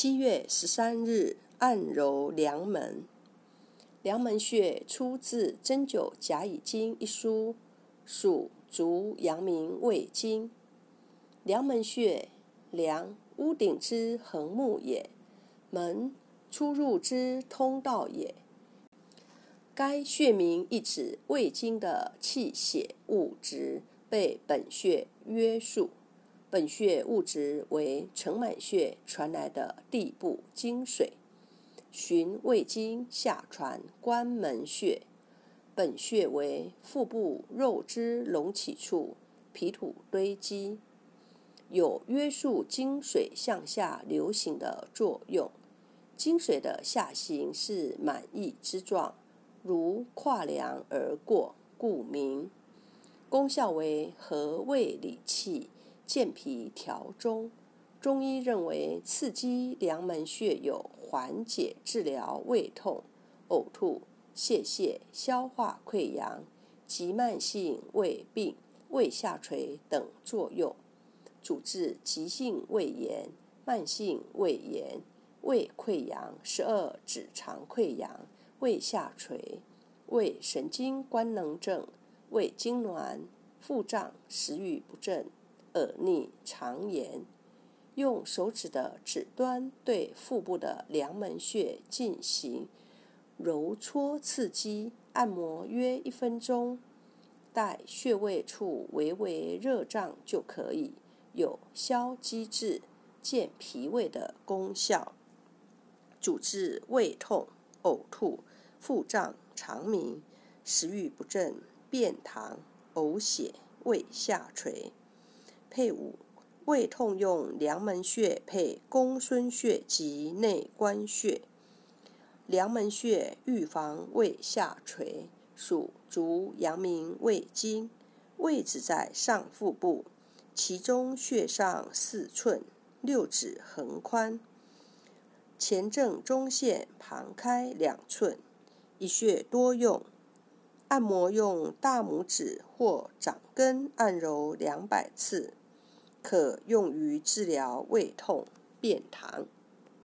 七月十三日，按揉梁门。梁门穴出自《针灸甲乙经》一书，属足阳明胃经。梁门穴，梁屋顶之横木也，门出入之通道也。该穴名意指胃经的气血物质被本穴约束。本穴物质为承满穴传来的地部精水，循胃经下传关门穴。本穴为腹部肉汁隆起处，皮土堆积，有约束精水向下流行的作用。精水的下行是满溢之状，如跨梁而过，故名。功效为和胃理气。健脾调中，中医认为刺激梁门穴有缓解、治疗胃痛、呕吐、泄泻、消化溃疡及慢性胃病、胃下垂等作用，主治急性胃炎、慢性胃炎、胃溃疡、十二指肠溃疡、胃下垂、胃神经官能症、胃痉挛、腹胀、食欲不振。耳逆、肠炎，用手指的指端对腹部的梁门穴进行揉搓刺激，按摩约一分钟，待穴位处微微热胀就可以，有消积滞、健脾胃的功效，主治胃痛、呕吐、腹胀、肠鸣、食欲不振、便溏、呕血、胃下垂。配伍胃痛用梁门穴配公孙穴及内关穴。梁门穴预防胃下垂，属足阳明胃经，位置在上腹部，其中穴上四寸，六指横宽，前正中线旁开两寸，一穴多用。按摩用大拇指或掌根按揉两百次。可用于治疗胃痛、便溏。